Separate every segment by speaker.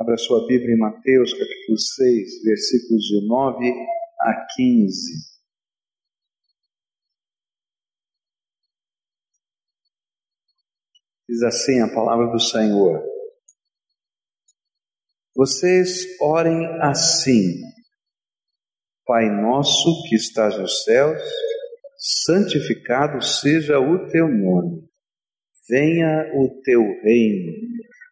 Speaker 1: Abra sua Bíblia em Mateus, capítulo 6, versículos de 9 a 15. Diz assim a palavra do Senhor: Vocês orem assim, Pai nosso que estás nos céus, santificado seja o teu nome, venha o teu reino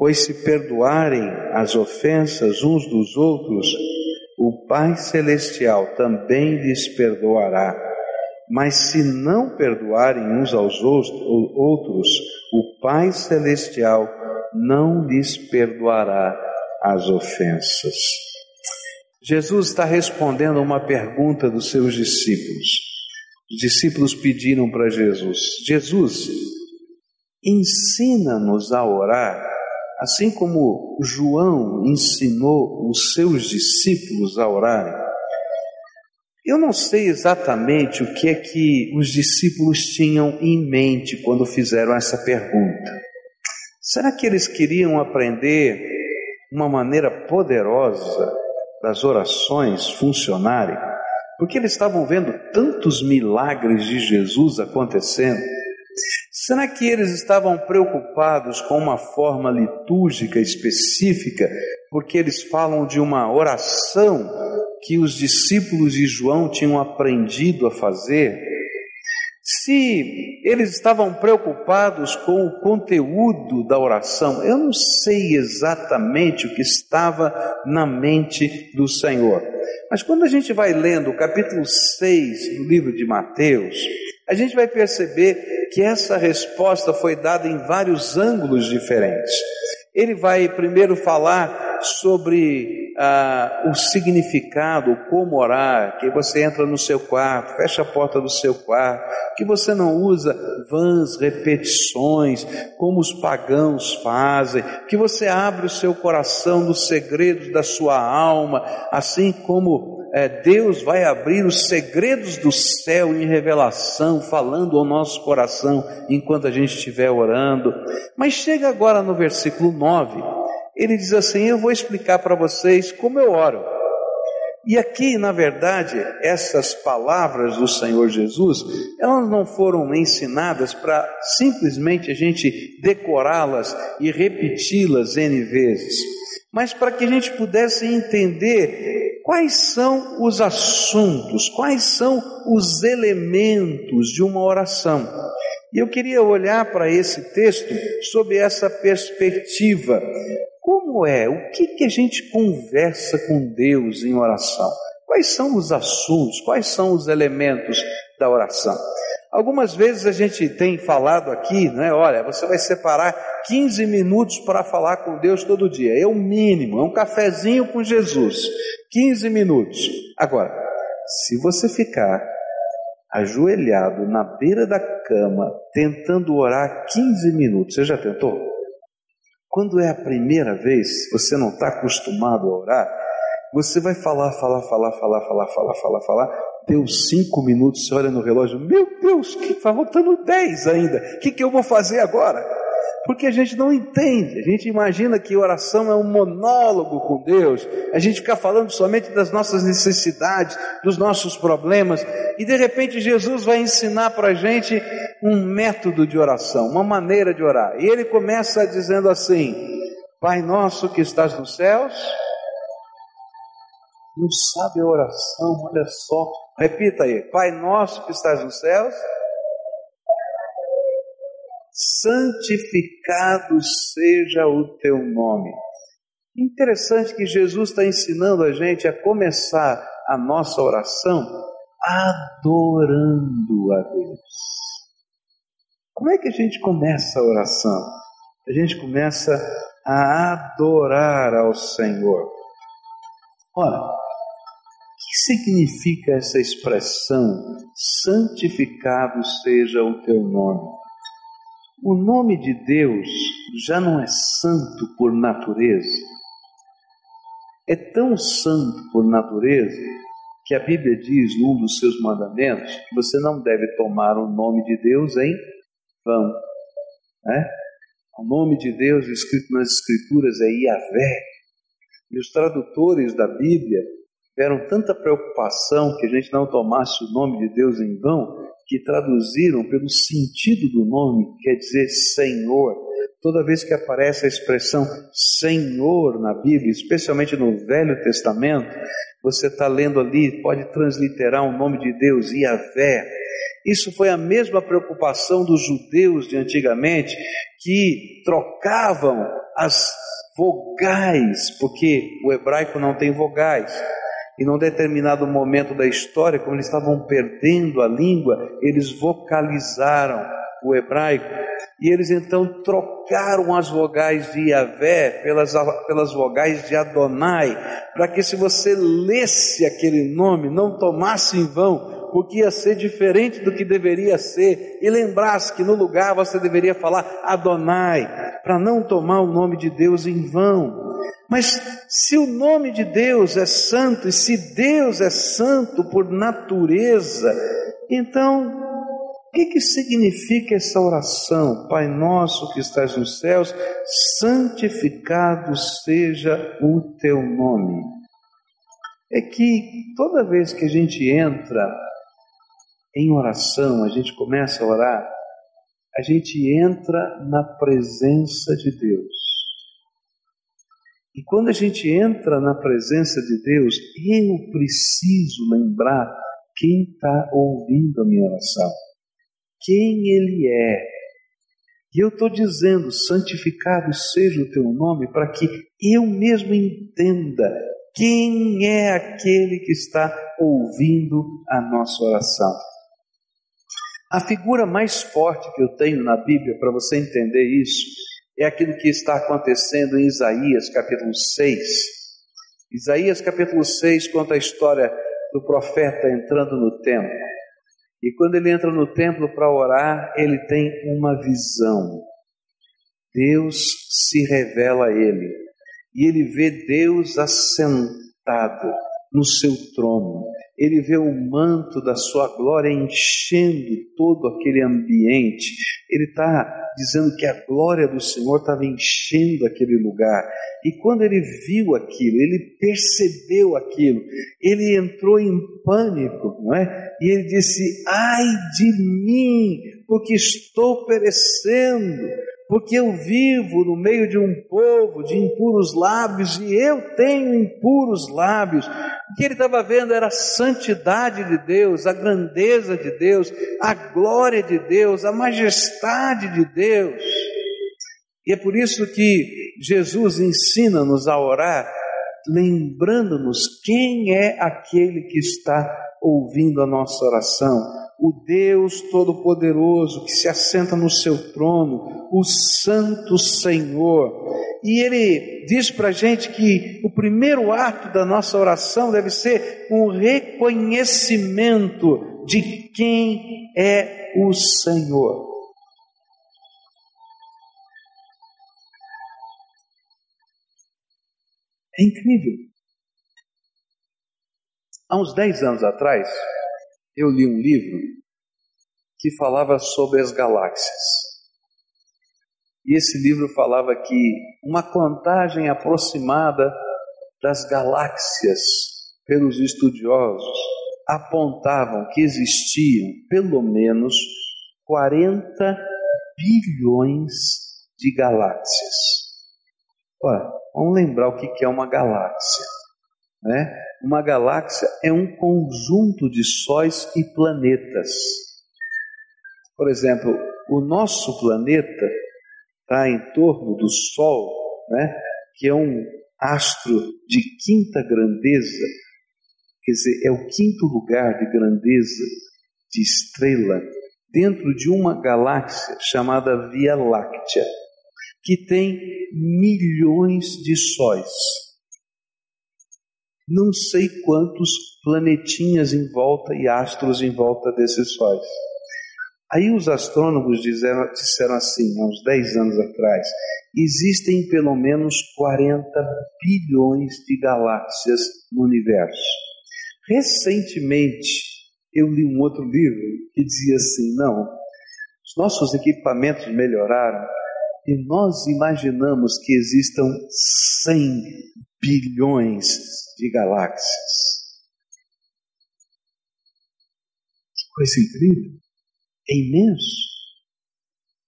Speaker 1: Pois se perdoarem as ofensas uns dos outros, o Pai Celestial também lhes perdoará. Mas se não perdoarem uns aos outros, o Pai Celestial não lhes perdoará as ofensas. Jesus está respondendo a uma pergunta dos seus discípulos. Os discípulos pediram para Jesus: Jesus, ensina-nos a orar Assim como João ensinou os seus discípulos a orarem, eu não sei exatamente o que é que os discípulos tinham em mente quando fizeram essa pergunta. Será que eles queriam aprender uma maneira poderosa das orações funcionarem? Porque eles estavam vendo tantos milagres de Jesus acontecendo. Será que eles estavam preocupados com uma forma litúrgica específica, porque eles falam de uma oração que os discípulos de João tinham aprendido a fazer? Se eles estavam preocupados com o conteúdo da oração, eu não sei exatamente o que estava na mente do Senhor. Mas quando a gente vai lendo o capítulo 6 do livro de Mateus, a gente vai perceber que essa resposta foi dada em vários ângulos diferentes. Ele vai primeiro falar sobre ah, o significado, como orar, que você entra no seu quarto, fecha a porta do seu quarto, que você não usa vãs repetições, como os pagãos fazem, que você abre o seu coração nos segredos da sua alma, assim como é, Deus vai abrir os segredos do céu em revelação, falando ao nosso coração enquanto a gente estiver orando. Mas chega agora no versículo 9, ele diz assim: Eu vou explicar para vocês como eu oro. E aqui, na verdade, essas palavras do Senhor Jesus, elas não foram ensinadas para simplesmente a gente decorá-las e repeti-las N vezes, mas para que a gente pudesse entender quais são os assuntos, quais são os elementos de uma oração. E eu queria olhar para esse texto sob essa perspectiva. Como é? O que, que a gente conversa com Deus em oração? Quais são os assuntos? Quais são os elementos da oração? Algumas vezes a gente tem falado aqui, né? Olha, você vai separar 15 minutos para falar com Deus todo dia. É o mínimo, é um cafezinho com Jesus. 15 minutos. Agora, se você ficar ajoelhado na beira da cama, tentando orar 15 minutos, você já tentou? Quando é a primeira vez, você não está acostumado a orar, você vai falar, falar, falar, falar, falar, falar, falar, falar, deu cinco minutos, você olha no relógio, meu Deus, que está faltando dez ainda, o que, que eu vou fazer agora? Porque a gente não entende, a gente imagina que oração é um monólogo com Deus, a gente fica falando somente das nossas necessidades, dos nossos problemas, e de repente Jesus vai ensinar para a gente um método de oração, uma maneira de orar. E ele começa dizendo assim: Pai nosso que estás nos céus, não sabe a oração, olha só, Repita aí: Pai nosso que estás nos céus, santificado seja o teu nome. Interessante que Jesus está ensinando a gente a começar a nossa oração adorando a Deus. Como é que a gente começa a oração? A gente começa a adorar ao Senhor. Ora, que significa essa expressão? Santificado seja o teu nome. O nome de Deus já não é santo por natureza. É tão santo por natureza que a Bíblia diz num dos seus mandamentos que você não deve tomar o nome de Deus em vão. Né? O nome de Deus escrito nas Escrituras é Yahvé. E os tradutores da Bíblia tiveram tanta preocupação que a gente não tomasse o nome de Deus em vão, que traduziram pelo sentido do nome, quer dizer Senhor. Toda vez que aparece a expressão Senhor na Bíblia, especialmente no Velho Testamento, você está lendo ali, pode transliterar o nome de Deus, Yahvé. Isso foi a mesma preocupação dos judeus de antigamente, que trocavam as vogais, porque o hebraico não tem vogais. E num determinado momento da história, como eles estavam perdendo a língua, eles vocalizaram o hebraico. E eles então trocaram as vogais de Yahvé pelas, pelas vogais de Adonai, para que se você lesse aquele nome, não tomasse em vão, porque ia ser diferente do que deveria ser, e lembrasse que no lugar você deveria falar Adonai, para não tomar o nome de Deus em vão. Mas se o nome de Deus é santo e se Deus é santo por natureza, então o que, que significa essa oração? Pai nosso que estás nos céus, santificado seja o teu nome. É que toda vez que a gente entra em oração, a gente começa a orar, a gente entra na presença de Deus. E quando a gente entra na presença de Deus, eu preciso lembrar quem está ouvindo a minha oração, quem Ele é. E eu estou dizendo, santificado seja o teu nome, para que eu mesmo entenda quem é aquele que está ouvindo a nossa oração. A figura mais forte que eu tenho na Bíblia para você entender isso é aquilo que está acontecendo em Isaías capítulo 6. Isaías capítulo 6 conta a história do profeta entrando no templo. E quando ele entra no templo para orar, ele tem uma visão. Deus se revela a ele. E ele vê Deus assentado no seu trono. Ele vê o manto da sua glória enchendo todo aquele ambiente. Ele está dizendo que a glória do Senhor estava enchendo aquele lugar. E quando ele viu aquilo, ele percebeu aquilo, ele entrou em pânico, não é? E ele disse: Ai de mim, porque estou perecendo porque eu vivo no meio de um povo de impuros lábios e eu tenho impuros lábios. O que ele estava vendo era a santidade de Deus, a grandeza de Deus, a glória de Deus, a majestade de Deus. E é por isso que Jesus ensina-nos a orar, lembrando-nos quem é aquele que está ouvindo a nossa oração o Deus Todo-Poderoso que se assenta no seu trono, o Santo Senhor. E ele diz para a gente que o primeiro ato da nossa oração deve ser um reconhecimento de quem é o Senhor. É incrível. Há uns 10 anos atrás, eu li um livro que falava sobre as galáxias. E esse livro falava que uma contagem aproximada das galáxias pelos estudiosos apontavam que existiam pelo menos 40 bilhões de galáxias. Olha, vamos lembrar o que é uma galáxia. Né? Uma galáxia é um conjunto de sóis e planetas. Por exemplo, o nosso planeta está em torno do Sol, né? que é um astro de quinta grandeza, quer dizer, é o quinto lugar de grandeza de estrela dentro de uma galáxia chamada Via Láctea, que tem milhões de sóis não sei quantos planetinhas em volta e astros em volta desses sóis. Aí os astrônomos disseram, disseram assim, há uns 10 anos atrás, existem pelo menos 40 bilhões de galáxias no universo. Recentemente, eu li um outro livro que dizia assim: não, os nossos equipamentos melhoraram e nós imaginamos que existam 100 bilhões de galáxias. Que coisa incrível! É imenso.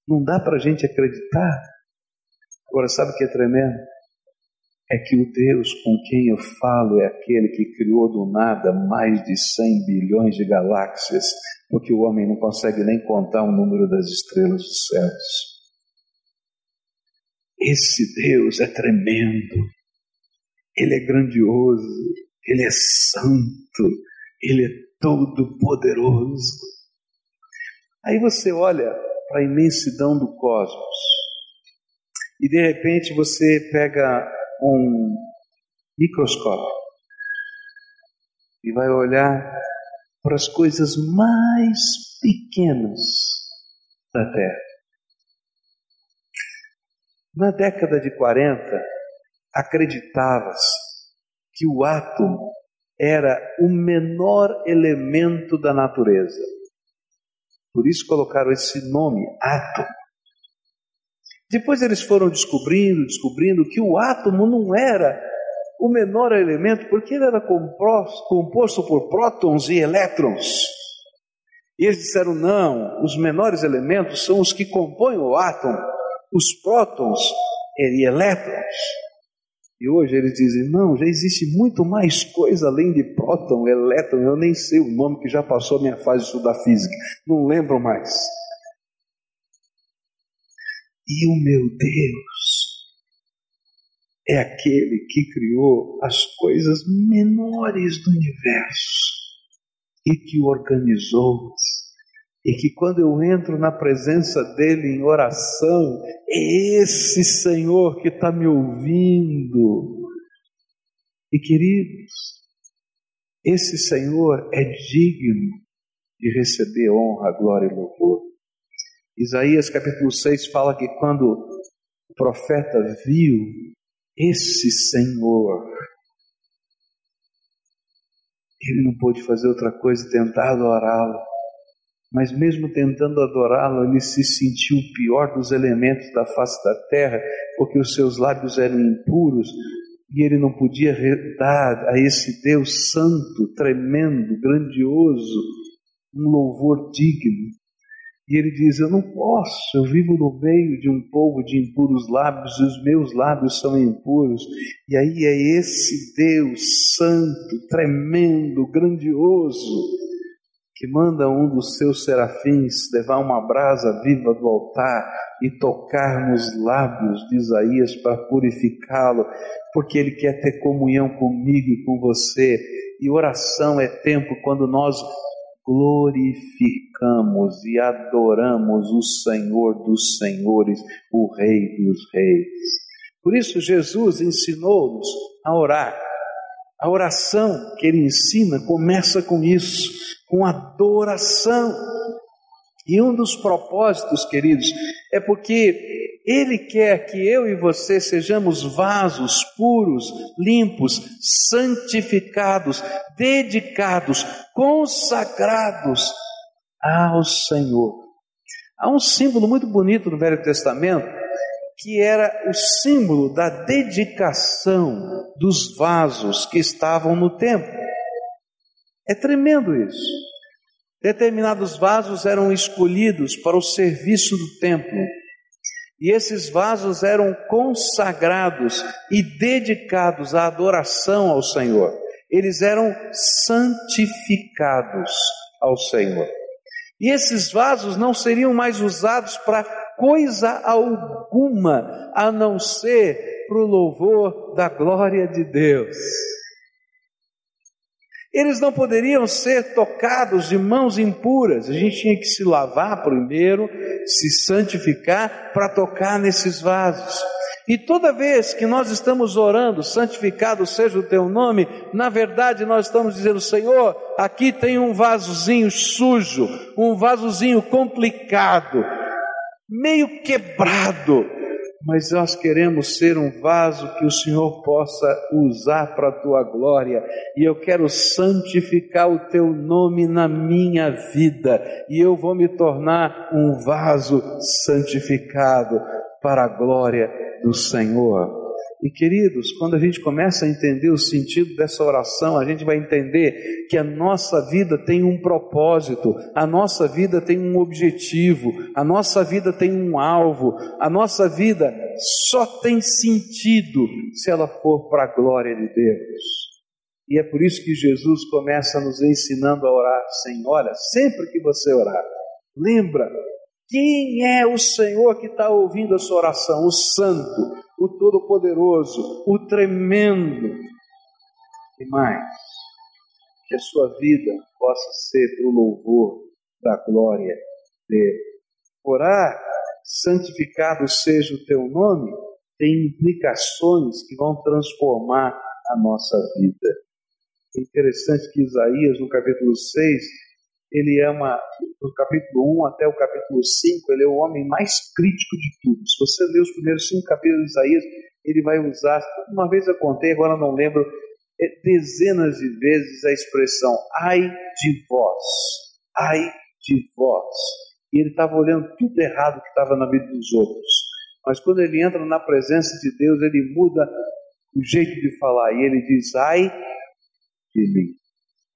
Speaker 1: Não dá para a gente acreditar. Agora, sabe o que é tremendo? É que o Deus com quem eu falo é aquele que criou do nada mais de 100 bilhões de galáxias, porque o homem não consegue nem contar o número das estrelas dos céus. Esse Deus é tremendo, Ele é grandioso, Ele é santo, Ele é todo poderoso. Aí você olha para a imensidão do cosmos e de repente você pega um microscópio e vai olhar para as coisas mais pequenas da Terra. Na década de 40, acreditava-se que o átomo era o menor elemento da natureza. Por isso colocaram esse nome, átomo. Depois eles foram descobrindo, descobrindo que o átomo não era o menor elemento, porque ele era composto, por prótons e elétrons. E eles disseram: não, os menores elementos são os que compõem o átomo os prótons e elétrons. E hoje eles dizem: não, já existe muito mais coisa além de próton, elétron, eu nem sei o nome que já passou a minha fase de estudar física, não lembro mais. E o meu Deus é aquele que criou as coisas menores do universo e que organizou-as e que quando eu entro na presença dele em oração, é esse Senhor que está me ouvindo. E queridos, esse Senhor é digno de receber honra, glória e louvor. Isaías capítulo 6 fala que quando o profeta viu esse Senhor, ele não pôde fazer outra coisa tentar adorá-lo mas mesmo tentando adorá-lo, ele se sentiu o pior dos elementos da face da terra, porque os seus lábios eram impuros e ele não podia dar a esse Deus santo, tremendo, grandioso, um louvor digno. E ele diz: Eu não posso, eu vivo no meio de um povo de impuros lábios e os meus lábios são impuros. E aí é esse Deus santo, tremendo, grandioso, que manda um dos seus serafins levar uma brasa viva do altar e tocar nos lábios de Isaías para purificá-lo, porque ele quer ter comunhão comigo e com você. E oração é tempo quando nós glorificamos e adoramos o Senhor dos Senhores, o Rei dos Reis. Por isso, Jesus ensinou-nos a orar. A oração que ele ensina começa com isso com adoração. E um dos propósitos, queridos, é porque Ele quer que eu e você sejamos vasos puros, limpos, santificados, dedicados, consagrados ao Senhor. Há um símbolo muito bonito no Velho Testamento que era o símbolo da dedicação dos vasos que estavam no templo. É tremendo isso. Determinados vasos eram escolhidos para o serviço do templo. E esses vasos eram consagrados e dedicados à adoração ao Senhor. Eles eram santificados ao Senhor. E esses vasos não seriam mais usados para coisa alguma, a não ser para o louvor da glória de Deus. Eles não poderiam ser tocados de mãos impuras. A gente tinha que se lavar primeiro, se santificar para tocar nesses vasos. E toda vez que nós estamos orando, santificado seja o teu nome, na verdade nós estamos dizendo, Senhor, aqui tem um vasozinho sujo, um vasozinho complicado, meio quebrado, mas nós queremos ser um vaso que o Senhor possa usar para a tua glória, e eu quero santificar o teu nome na minha vida, e eu vou me tornar um vaso santificado para a glória do Senhor. E queridos, quando a gente começa a entender o sentido dessa oração, a gente vai entender que a nossa vida tem um propósito, a nossa vida tem um objetivo, a nossa vida tem um alvo, a nossa vida só tem sentido se ela for para a glória de Deus. E é por isso que Jesus começa nos ensinando a orar sem, olha, sempre que você orar, lembra quem é o Senhor que está ouvindo a sua oração? O Santo, o Todo-Poderoso, o Tremendo. E mais, que a sua vida possa ser para o louvor da glória dele. Orar, santificado seja o teu nome, tem implicações que vão transformar a nossa vida. É interessante que Isaías, no capítulo 6, ele uma, do capítulo 1 até o capítulo 5, ele é o homem mais crítico de tudo. Se você ler os primeiros cinco capítulos de Isaías, ele vai usar, uma vez eu contei, agora não lembro, é, dezenas de vezes a expressão ai de vós, ai de vós. E ele estava olhando tudo errado que estava na vida dos outros. Mas quando ele entra na presença de Deus, ele muda o jeito de falar e ele diz ai de mim.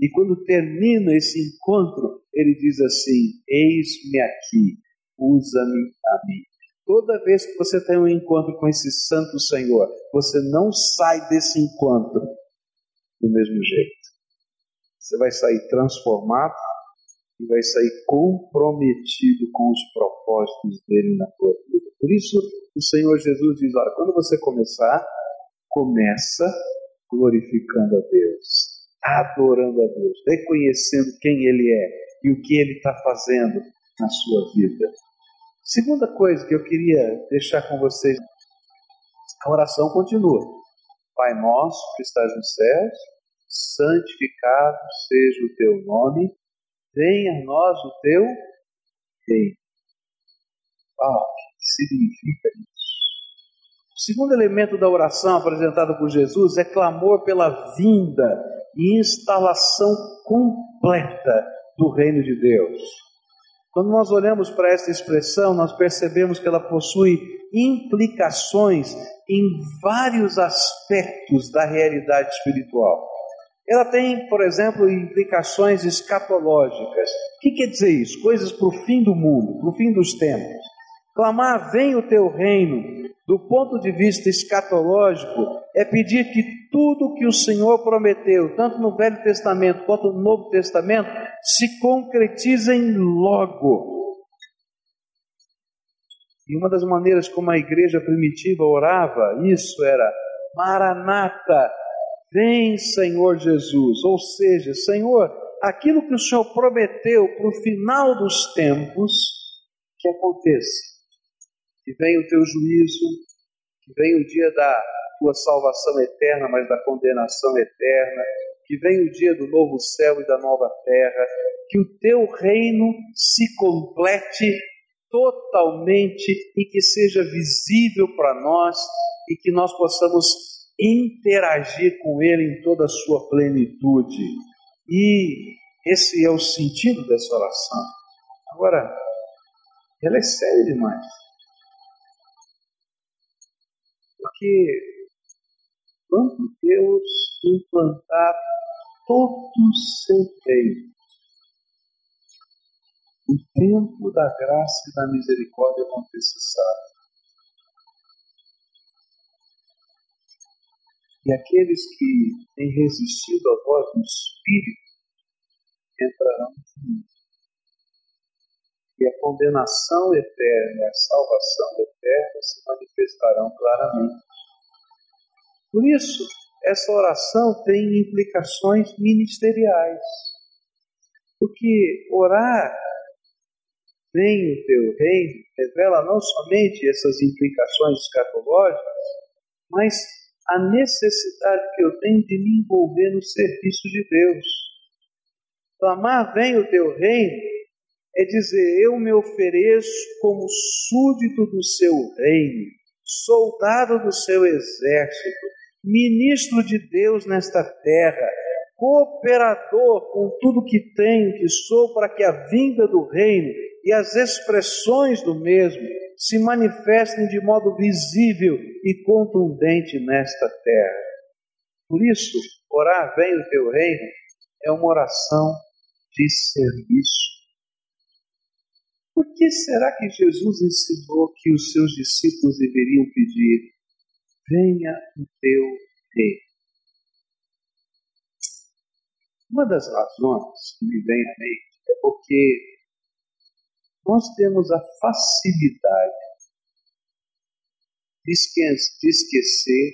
Speaker 1: E quando termina esse encontro, ele diz assim: Eis-me aqui, usa-me a mim. Toda vez que você tem um encontro com esse Santo Senhor, você não sai desse encontro do mesmo jeito. Você vai sair transformado e vai sair comprometido com os propósitos dele na tua vida. Por isso, o Senhor Jesus diz: Olha, quando você começar, começa glorificando a Deus adorando a Deus, reconhecendo quem Ele é e o que Ele está fazendo na sua vida. Segunda coisa que eu queria deixar com vocês, a oração continua. Pai nosso que estás nos céus, santificado seja o teu nome, venha a nós o teu reino. Ah, o que significa isso? O segundo elemento da oração apresentado por Jesus é clamor pela vinda e instalação completa do reino de Deus. Quando nós olhamos para esta expressão, nós percebemos que ela possui implicações em vários aspectos da realidade espiritual. Ela tem, por exemplo, implicações escatológicas. O que quer dizer isso? Coisas para o fim do mundo, para o fim dos tempos. Clamar, vem o teu reino, do ponto de vista escatológico, é pedir que tudo que o Senhor prometeu, tanto no Velho Testamento quanto no Novo Testamento, se concretizem logo. E uma das maneiras como a igreja primitiva orava isso era: Maranata, vem Senhor Jesus. Ou seja, Senhor, aquilo que o Senhor prometeu para o final dos tempos, que aconteça que venha o teu juízo, que venha o dia da tua salvação eterna, mas da condenação eterna, que venha o dia do novo céu e da nova terra, que o teu reino se complete totalmente e que seja visível para nós e que nós possamos interagir com ele em toda a sua plenitude. E esse é o sentido dessa oração. Agora, ela é séria demais. Porque quando Deus implantar todo o seu reino, o tempo da graça e da misericórdia vão ter cessado. E aqueles que têm resistido à voz do Espírito entrarão no E a condenação eterna e a salvação eterna se manifestarão claramente. Por isso, essa oração tem implicações ministeriais. Porque orar, venha o teu reino, revela não somente essas implicações escatológicas, mas a necessidade que eu tenho de me envolver no serviço de Deus. Clamar venha o teu reino é dizer, eu me ofereço como súdito do seu reino, soldado do seu exército, ministro de Deus nesta terra, cooperador com tudo que tenho, que sou, para que a vinda do reino e as expressões do mesmo se manifestem de modo visível e contundente nesta terra. Por isso, orar vem o teu reino é uma oração de serviço. Por que será que Jesus ensinou que os seus discípulos deveriam pedir: Venha o teu reino? Uma das razões que me vem à mente é porque nós temos a facilidade de esquecer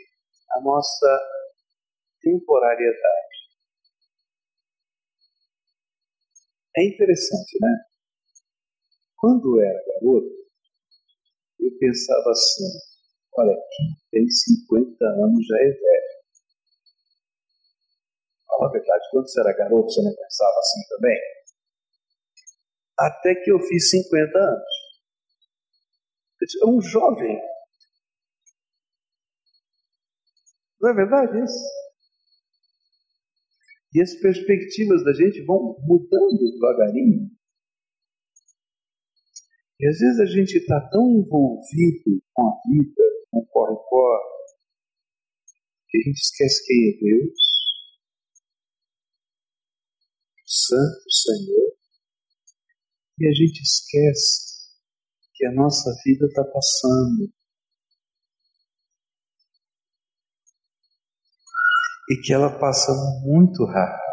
Speaker 1: a nossa temporariedade. É interessante, né? Quando eu era garoto, eu pensava assim: olha, quem tem 50 anos já é velho. Fala a verdade, quando você era garoto, você não pensava assim também? Até que eu fiz 50 anos. É um jovem. Não é verdade isso? E as perspectivas da gente vão mudando devagarinho. E às vezes a gente está tão envolvido com a vida, com o corre-corre, que a gente esquece quem é Deus, Santo Senhor, e a gente esquece que a nossa vida está passando. E que ela passa muito rápido.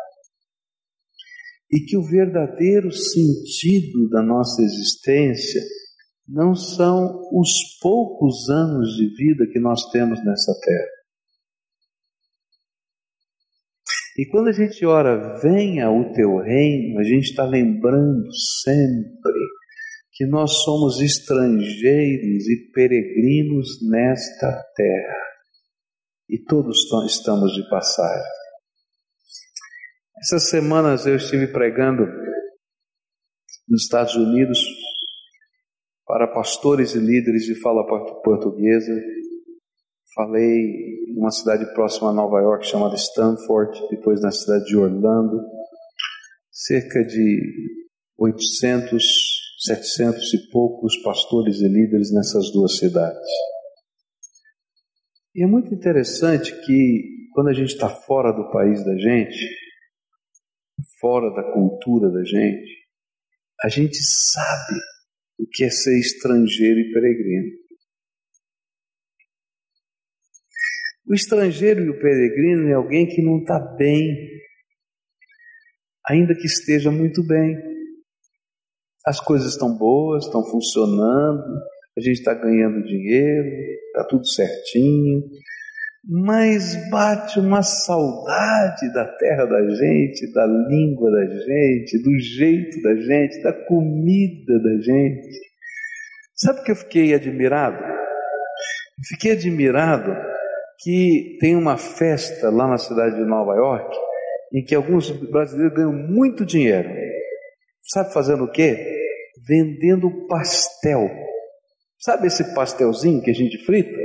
Speaker 1: E que o verdadeiro sentido da nossa existência não são os poucos anos de vida que nós temos nessa terra. E quando a gente ora, venha o teu reino, a gente está lembrando sempre que nós somos estrangeiros e peregrinos nesta terra. E todos estamos de passagem. Essas semanas eu estive pregando nos Estados Unidos para pastores e líderes de fala portuguesa Falei numa cidade próxima a Nova York chamada Stanford, depois na cidade de Orlando. Cerca de 800, 700 e poucos pastores e líderes nessas duas cidades. E é muito interessante que quando a gente está fora do país da gente, fora da cultura da gente, a gente sabe o que é ser estrangeiro e peregrino. O estrangeiro e o peregrino é alguém que não está bem, ainda que esteja muito bem. As coisas estão boas, estão funcionando, a gente está ganhando dinheiro, está tudo certinho, mas bate uma saudade da terra da gente, da língua da gente, do jeito da gente, da comida da gente. Sabe que eu fiquei admirado? Fiquei admirado que tem uma festa lá na cidade de Nova York em que alguns brasileiros ganham muito dinheiro. Sabe fazendo o quê? Vendendo pastel. Sabe esse pastelzinho que a gente frita?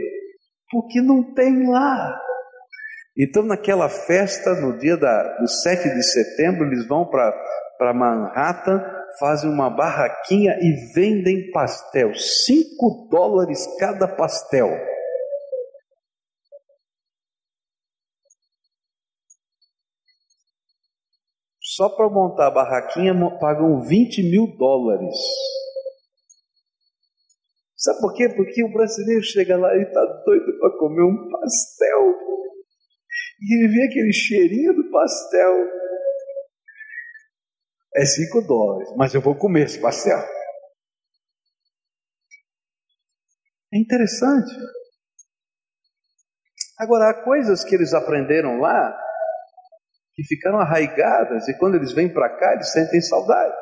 Speaker 1: Porque não tem lá. Então, naquela festa, no dia da, do 7 de setembro, eles vão para Manhattan, fazem uma barraquinha e vendem pastel. 5 dólares cada pastel. Só para montar a barraquinha pagam 20 mil dólares. Sabe por quê? Porque o brasileiro chega lá e está doido para comer um pastel. E ele vê aquele cheirinho do pastel. É 5 dólares, mas eu vou comer esse pastel. É interessante. Agora, há coisas que eles aprenderam lá que ficaram arraigadas e quando eles vêm para cá, eles sentem saudade.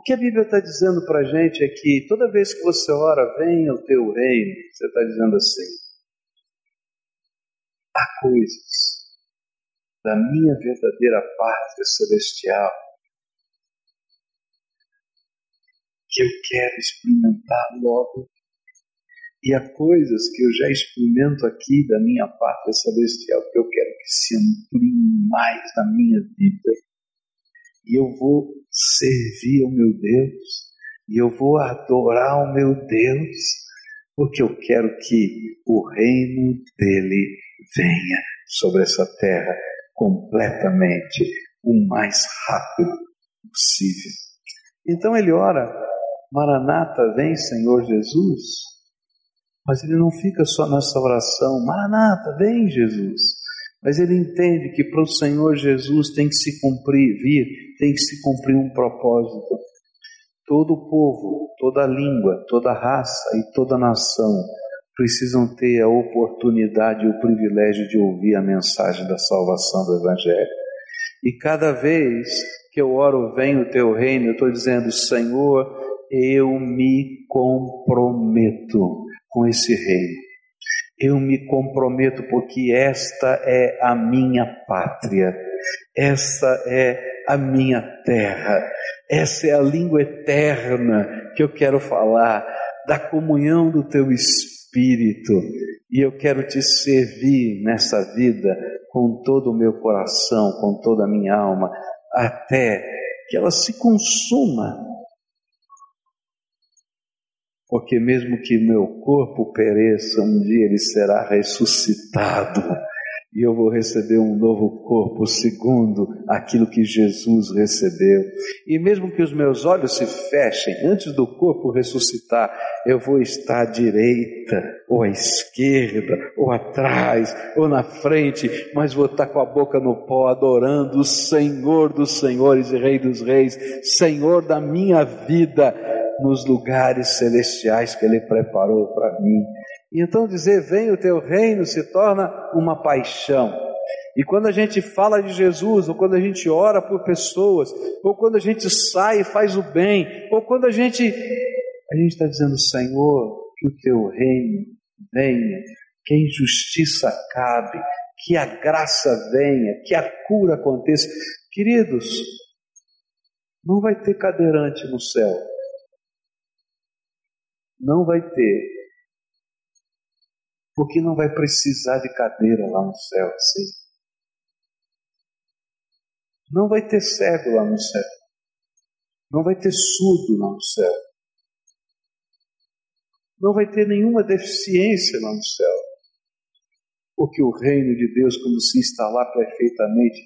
Speaker 1: O que a Bíblia está dizendo para a gente é que toda vez que você ora, venha o teu reino, você está dizendo assim: há coisas da minha verdadeira pátria celestial que eu quero experimentar logo. E há coisas que eu já experimento aqui da minha pátria celestial que eu quero que se ampliem mais na minha vida. E eu vou servir ao meu Deus, e eu vou adorar o meu Deus, porque eu quero que o reino dele venha sobre essa terra completamente o mais rápido possível. Então ele ora, Maranata, vem Senhor Jesus. Mas ele não fica só nessa oração, Maranata, vem Jesus. Mas ele entende que para o Senhor Jesus tem que se cumprir, vir, tem que se cumprir um propósito. Todo povo, toda língua, toda raça e toda nação precisam ter a oportunidade e o privilégio de ouvir a mensagem da salvação do Evangelho. E cada vez que eu oro, vem o teu reino, eu estou dizendo, Senhor, eu me comprometo com esse reino. Eu me comprometo porque esta é a minha pátria, essa é a minha terra, essa é a língua eterna que eu quero falar, da comunhão do teu Espírito, e eu quero te servir nessa vida com todo o meu coração, com toda a minha alma, até que ela se consuma porque mesmo que meu corpo pereça, um dia ele será ressuscitado e eu vou receber um novo corpo segundo aquilo que Jesus recebeu. E mesmo que os meus olhos se fechem antes do corpo ressuscitar, eu vou estar à direita, ou à esquerda, ou atrás, ou na frente, mas vou estar com a boca no pó adorando o Senhor dos Senhores e Rei dos Reis, Senhor da minha vida nos lugares celestiais que Ele preparou para mim. E então dizer, vem o teu reino, se torna uma paixão. E quando a gente fala de Jesus, ou quando a gente ora por pessoas, ou quando a gente sai e faz o bem, ou quando a gente. A gente está dizendo, Senhor, que o teu reino venha, que a injustiça acabe, que a graça venha, que a cura aconteça. Queridos, não vai ter cadeirante no céu. Não vai ter. Porque não vai precisar de cadeira lá no céu, sim. Não vai ter cego lá no céu. Não vai ter surdo lá no céu. Não vai ter nenhuma deficiência lá no céu. Porque o reino de Deus, quando se instalar perfeitamente,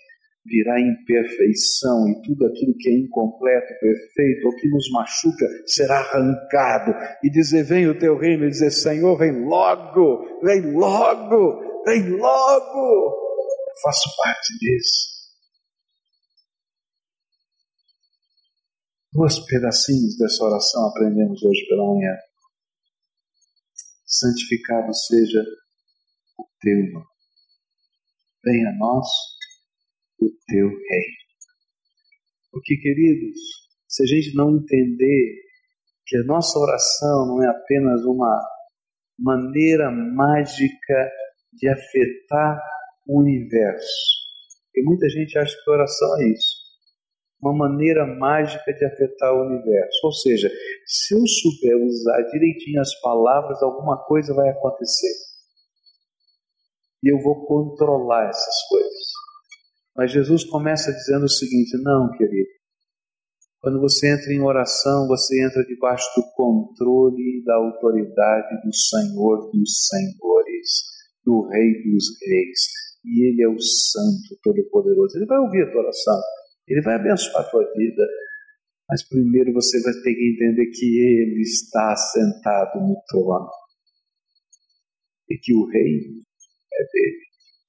Speaker 1: virá imperfeição e tudo aquilo que é incompleto, perfeito, ou que nos machuca, será arrancado. E dizer: Vem o teu reino, e dizer: Senhor, vem logo, vem logo, vem logo. Eu faço parte disso. Duas pedacinhos dessa oração aprendemos hoje pela manhã. Santificado seja o teu nome. Venha a nós o teu reino. Porque, queridos, se a gente não entender que a nossa oração não é apenas uma maneira mágica de afetar o universo, e muita gente acha que oração é isso uma maneira mágica de afetar o universo. Ou seja, se eu souber usar direitinho as palavras, alguma coisa vai acontecer. E eu vou controlar essas coisas. Mas Jesus começa dizendo o seguinte: não, querido. Quando você entra em oração, você entra debaixo do controle da autoridade do Senhor dos Senhores, do Rei dos Reis. E Ele é o Santo Todo-Poderoso. Ele vai ouvir a tua oração, Ele vai abençoar a tua vida. Mas primeiro você vai ter que entender que Ele está sentado no trono e que o reino é dele.